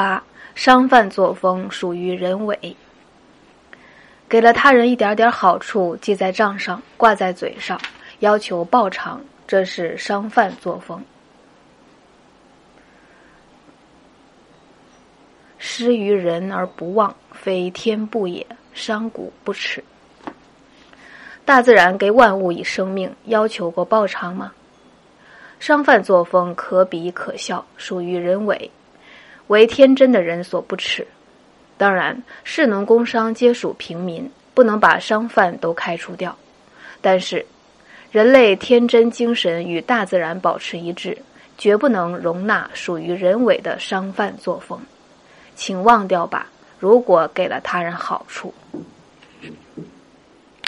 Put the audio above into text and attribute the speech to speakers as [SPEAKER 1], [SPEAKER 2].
[SPEAKER 1] 八，商贩作风属于人为。给了他人一点点好处，记在账上，挂在嘴上，要求报偿，这是商贩作风。施于人而不忘，非天不也，商贾不耻。大自然给万物以生命，要求过报偿吗？商贩作风可比可笑，属于人为，为天真的人所不齿。当然，士农工商皆属平民，不能把商贩都开除掉。但是，人类天真精神与大自然保持一致，绝不能容纳属于人为的商贩作风。请忘掉吧，如果给了他人好处。